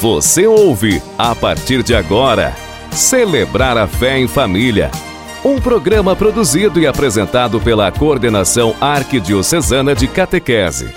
Você ouve, a partir de agora, Celebrar a Fé em Família. Um programa produzido e apresentado pela Coordenação Arquidiocesana de Catequese.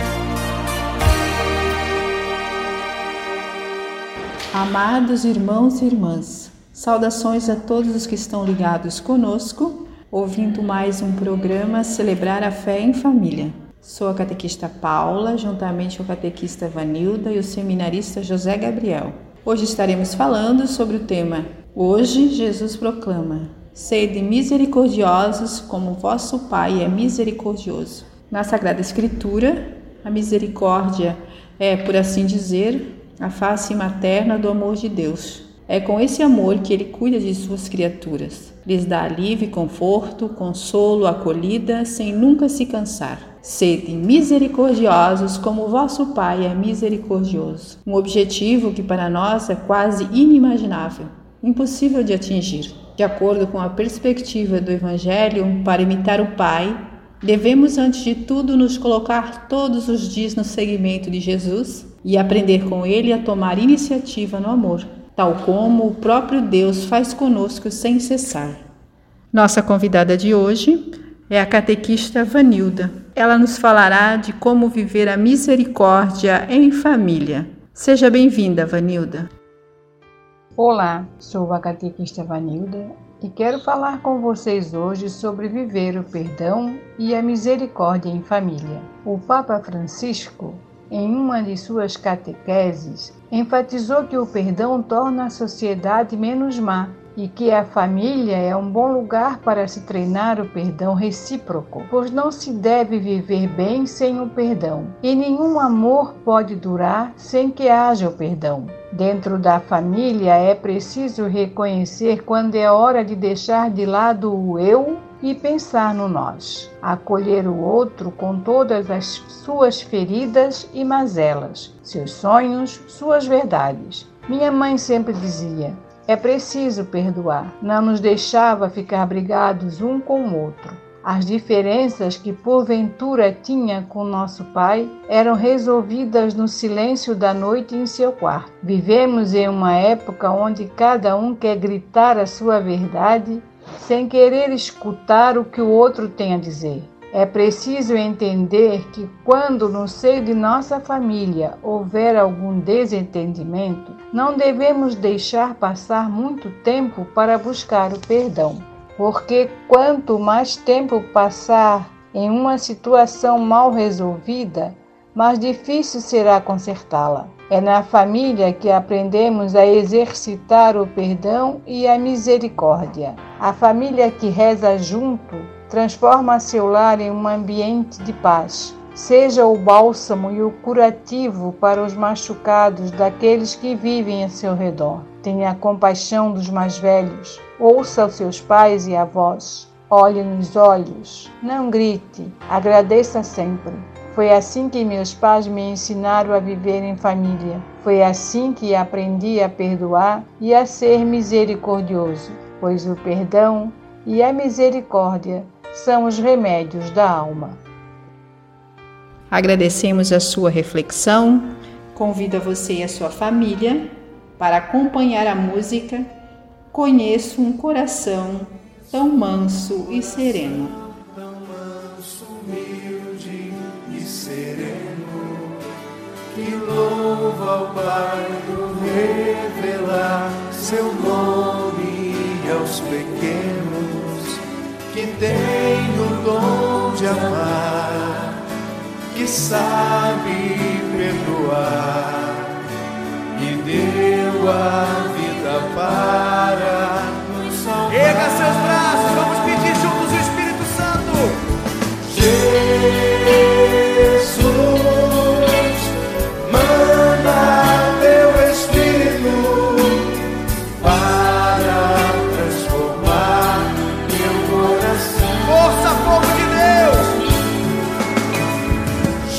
Amados irmãos e irmãs, saudações a todos os que estão ligados conosco, ouvindo mais um programa Celebrar a Fé em Família. Sou a catequista Paula, juntamente com a catequista Vanilda e o seminarista José Gabriel. Hoje estaremos falando sobre o tema Hoje Jesus proclama: Sede misericordiosos como vosso Pai é misericordioso. Na Sagrada Escritura, a misericórdia é, por assim dizer, a face materna do amor de Deus. É com esse amor que ele cuida de suas criaturas. Lhes dá alívio, conforto, consolo, acolhida, sem nunca se cansar. Sede misericordiosos como vosso Pai é misericordioso. Um objetivo que para nós é quase inimaginável, impossível de atingir. De acordo com a perspectiva do Evangelho, para imitar o Pai, devemos antes de tudo nos colocar todos os dias no seguimento de Jesus e aprender com ele a tomar iniciativa no amor tal como o próprio Deus faz conosco sem cessar. Nossa convidada de hoje é a catequista Vanilda. Ela nos falará de como viver a misericórdia em família. Seja bem-vinda, Vanilda. Olá, sou a catequista Vanilda e quero falar com vocês hoje sobre viver o perdão e a misericórdia em família. O Papa Francisco em uma de suas catequeses, enfatizou que o perdão torna a sociedade menos má e que a família é um bom lugar para se treinar o perdão recíproco, pois não se deve viver bem sem o perdão, e nenhum amor pode durar sem que haja o perdão. Dentro da família é preciso reconhecer quando é hora de deixar de lado o eu e pensar no nós, acolher o outro com todas as suas feridas e mazelas, seus sonhos, suas verdades. Minha mãe sempre dizia: é preciso perdoar. Não nos deixava ficar brigados um com o outro. As diferenças que porventura tinha com nosso pai eram resolvidas no silêncio da noite em seu quarto. Vivemos em uma época onde cada um quer gritar a sua verdade sem querer escutar o que o outro tem a dizer. É preciso entender que, quando no seio de nossa família houver algum desentendimento, não devemos deixar passar muito tempo para buscar o perdão, porque quanto mais tempo passar em uma situação mal resolvida, mais difícil será consertá-la. É na família que aprendemos a exercitar o perdão e a misericórdia. A família que reza junto transforma seu lar em um ambiente de paz. Seja o bálsamo e o curativo para os machucados daqueles que vivem a seu redor. Tenha compaixão dos mais velhos. Ouça os seus pais e avós. Olhe nos olhos. Não grite. Agradeça sempre. Foi assim que meus pais me ensinaram a viver em família. Foi assim que aprendi a perdoar e a ser misericordioso, pois o perdão e a misericórdia são os remédios da alma. Agradecemos a sua reflexão. Convido você e a sua família para acompanhar a música Conheço um coração tão manso e sereno. que louva ao Pai por revelar seu nome aos pequenos, que tem o dom de amar, que sabe perdoar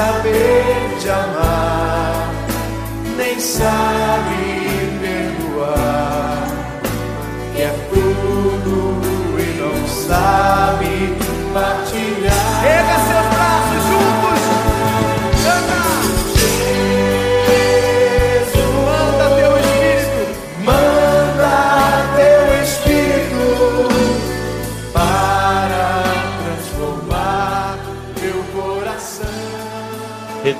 saber de amar, nem sabe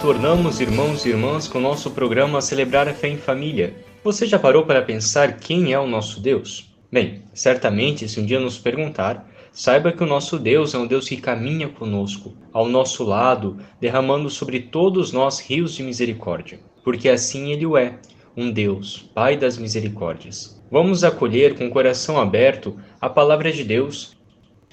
Retornamos, irmãos e irmãs, com o nosso programa Celebrar a Fé em Família. Você já parou para pensar quem é o nosso Deus? Bem, certamente, se um dia nos perguntar, saiba que o nosso Deus é um Deus que caminha conosco, ao nosso lado, derramando sobre todos nós rios de misericórdia. Porque assim Ele o é, um Deus, Pai das misericórdias. Vamos acolher com o coração aberto a palavra de Deus.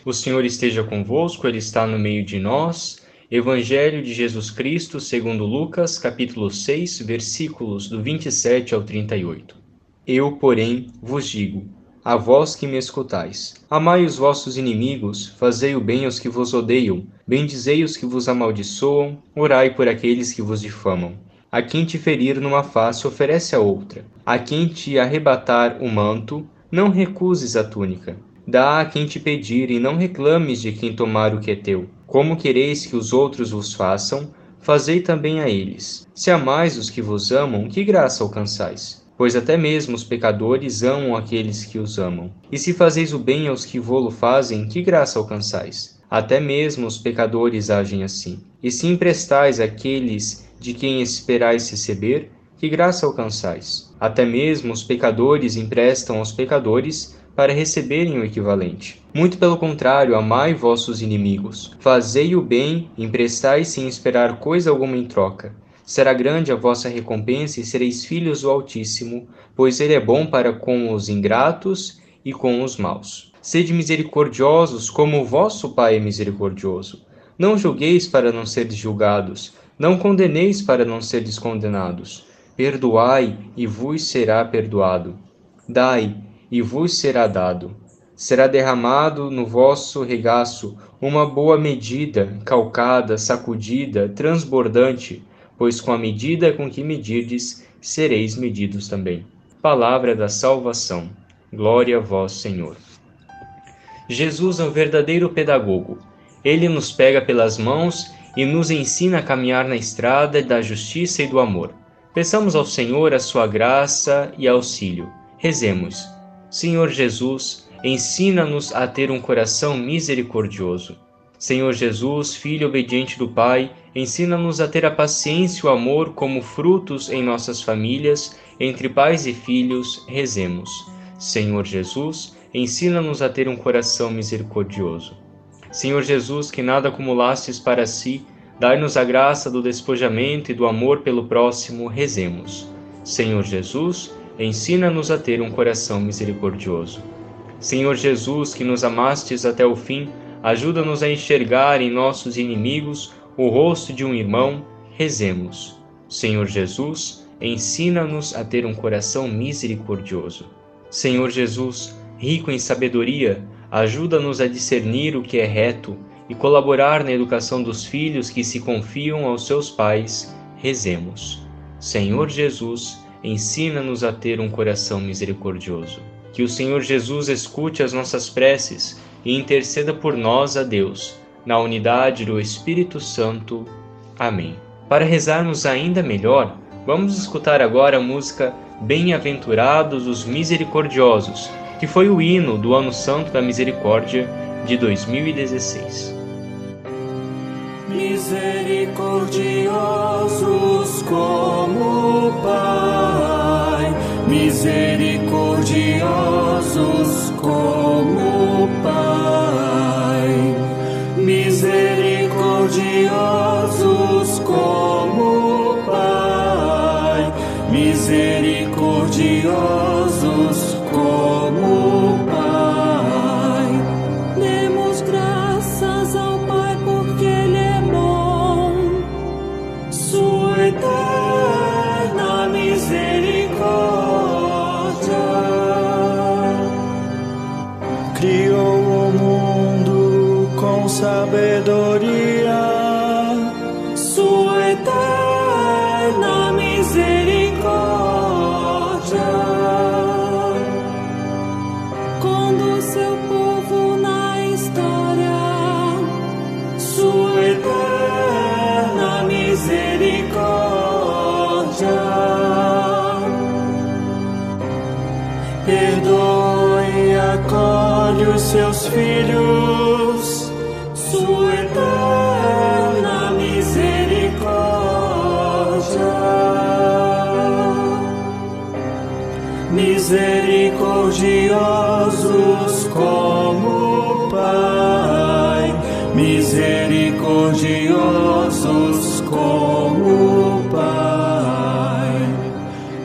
O Senhor esteja convosco, Ele está no meio de nós. Evangelho de Jesus Cristo, segundo Lucas, capítulo 6, versículos do 27 ao 38. Eu, porém, vos digo: a vós que me escutais, amai os vossos inimigos, fazei o bem aos que vos odeiam, bendizei os que vos amaldiçoam, orai por aqueles que vos difamam. A quem te ferir numa face, oferece a outra. A quem te arrebatar o manto, não recuses a túnica. Dá a quem te pedir e não reclames de quem tomar o que é teu. Como quereis que os outros vos façam, fazei também a eles. Se amais os que vos amam, que graça alcançais? Pois até mesmo os pecadores amam aqueles que os amam. E se fazeis o bem aos que vô-lo fazem, que graça alcançais? Até mesmo os pecadores agem assim. E se emprestais àqueles de quem esperais receber, que graça alcançais? Até mesmo os pecadores emprestam aos pecadores para receberem o equivalente. Muito pelo contrário, amai vossos inimigos. Fazei o bem, emprestai sem esperar coisa alguma em troca. Será grande a vossa recompensa e sereis filhos do Altíssimo, pois ele é bom para com os ingratos e com os maus. Sede misericordiosos, como o vosso Pai é misericordioso. Não julgueis para não seres julgados, não condeneis para não seres condenados. Perdoai e vos será perdoado. Dai e vos será dado. Será derramado no vosso regaço uma boa medida, calcada, sacudida, transbordante, pois com a medida com que medirdes, sereis medidos também. Palavra da salvação. Glória a vós, Senhor. Jesus é um verdadeiro pedagogo. Ele nos pega pelas mãos e nos ensina a caminhar na estrada da justiça e do amor. Peçamos ao Senhor a sua graça e auxílio. Rezemos. Senhor Jesus, ensina-nos a ter um coração misericordioso. Senhor Jesus, Filho obediente do Pai, ensina-nos a ter a paciência e o amor como frutos em nossas famílias, entre pais e filhos, rezemos. Senhor Jesus, ensina-nos a ter um coração misericordioso. Senhor Jesus, que nada acumulastes para si, dai-nos a graça do despojamento e do amor pelo próximo, rezemos. Senhor Jesus, ensina-nos a ter um coração misericordioso. Senhor Jesus, que nos amastes até o fim, ajuda-nos a enxergar em nossos inimigos o rosto de um irmão, rezemos. Senhor Jesus, ensina-nos a ter um coração misericordioso. Senhor Jesus, rico em sabedoria, ajuda-nos a discernir o que é reto e colaborar na educação dos filhos que se confiam aos seus pais, rezemos. Senhor Jesus, ensina-nos a ter um coração misericordioso. Que o Senhor Jesus escute as nossas preces e interceda por nós a Deus, na unidade do Espírito Santo. Amém. Para rezarmos ainda melhor, vamos escutar agora a música Bem-aventurados os misericordiosos, que foi o hino do Ano Santo da Misericórdia de 2016. Misericordiosos como o Pai, misericordiosos como o Pai, misericordiosos como o Pai, misericordiosos Misericordiosos como o Pai, misericordiosos como o Pai,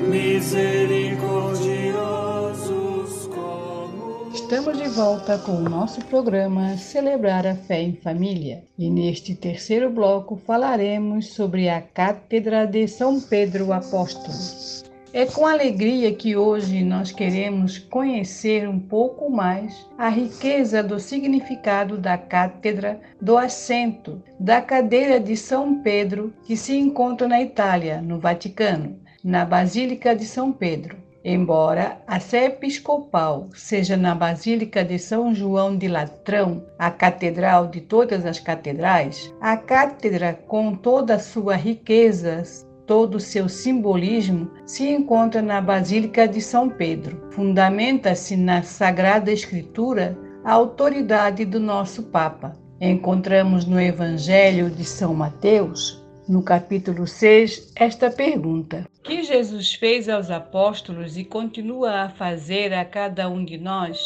misericordiosos como Estamos de volta com o nosso programa Celebrar a Fé em Família. E neste terceiro bloco falaremos sobre a Cátedra de São Pedro Apóstolo. É com alegria que hoje nós queremos conhecer um pouco mais a riqueza do significado da cátedra do assento da cadeira de São Pedro, que se encontra na Itália, no Vaticano, na Basílica de São Pedro. Embora a sé episcopal seja na Basílica de São João de Latrão, a catedral de todas as catedrais, a cátedra, com toda a sua riqueza, todo o seu simbolismo, se encontra na Basílica de São Pedro. Fundamenta-se na Sagrada Escritura a autoridade do nosso Papa. Encontramos no Evangelho de São Mateus, no capítulo 6, esta pergunta: Que Jesus fez aos apóstolos e continua a fazer a cada um de nós?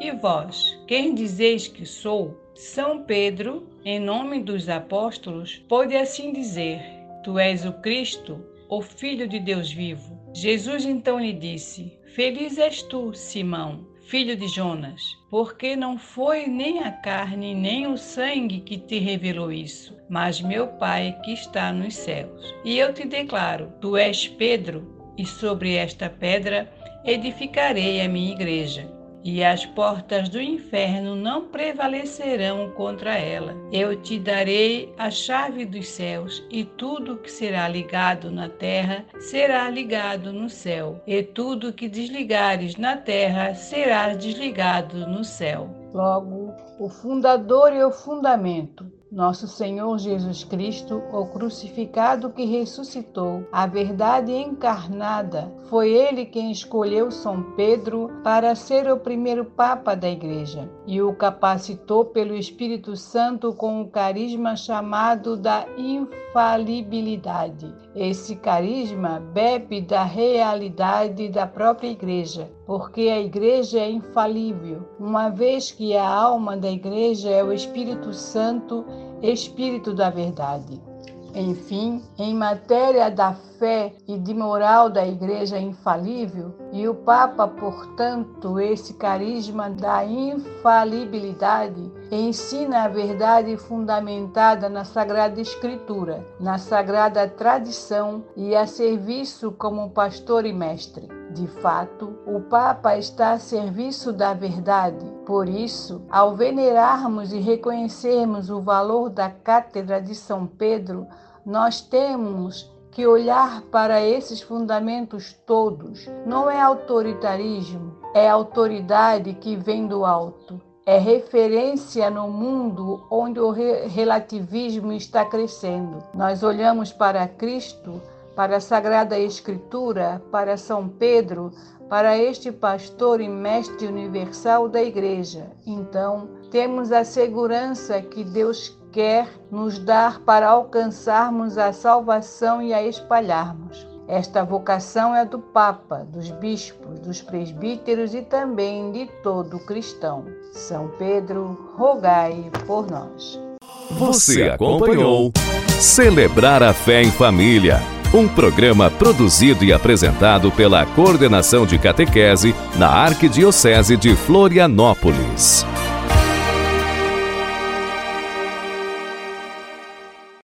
E vós, quem dizeis que sou? São Pedro, em nome dos apóstolos, pôde assim dizer: Tu és o Cristo, o Filho de Deus vivo. Jesus então lhe disse: Feliz és tu, Simão, filho de Jonas, porque não foi nem a carne nem o sangue que te revelou isso, mas meu Pai que está nos céus. E eu te declaro: Tu és Pedro, e sobre esta pedra edificarei a minha igreja e as portas do inferno não prevalecerão contra ela. Eu te darei a chave dos céus, e tudo que será ligado na terra será ligado no céu, e tudo que desligares na terra será desligado no céu. Logo, o fundador e o fundamento, nosso Senhor Jesus Cristo, o crucificado que ressuscitou, a verdade encarnada, foi ele quem escolheu São Pedro para ser o primeiro Papa da Igreja e o capacitou pelo Espírito Santo com o carisma chamado da infalibilidade. Esse carisma bebe da realidade da própria Igreja, porque a Igreja é infalível, uma vez que a alma da Igreja é o Espírito Santo, Espírito da Verdade. Enfim, em matéria da fé e de moral da Igreja infalível, e o Papa, portanto, esse carisma da infalibilidade, ensina a verdade fundamentada na Sagrada Escritura, na Sagrada Tradição e a serviço como pastor e mestre. De fato, o Papa está a serviço da verdade. Por isso, ao venerarmos e reconhecermos o valor da Cátedra de São Pedro, nós temos que olhar para esses fundamentos todos. Não é autoritarismo, é autoridade que vem do alto. É referência no mundo onde o relativismo está crescendo. Nós olhamos para Cristo para a Sagrada Escritura, para São Pedro, para este pastor e mestre universal da Igreja. Então, temos a segurança que Deus quer nos dar para alcançarmos a salvação e a espalharmos. Esta vocação é do Papa, dos bispos, dos presbíteros e também de todo cristão. São Pedro, rogai por nós. Você acompanhou Celebrar a Fé em Família, um programa produzido e apresentado pela Coordenação de Catequese na Arquidiocese de Florianópolis.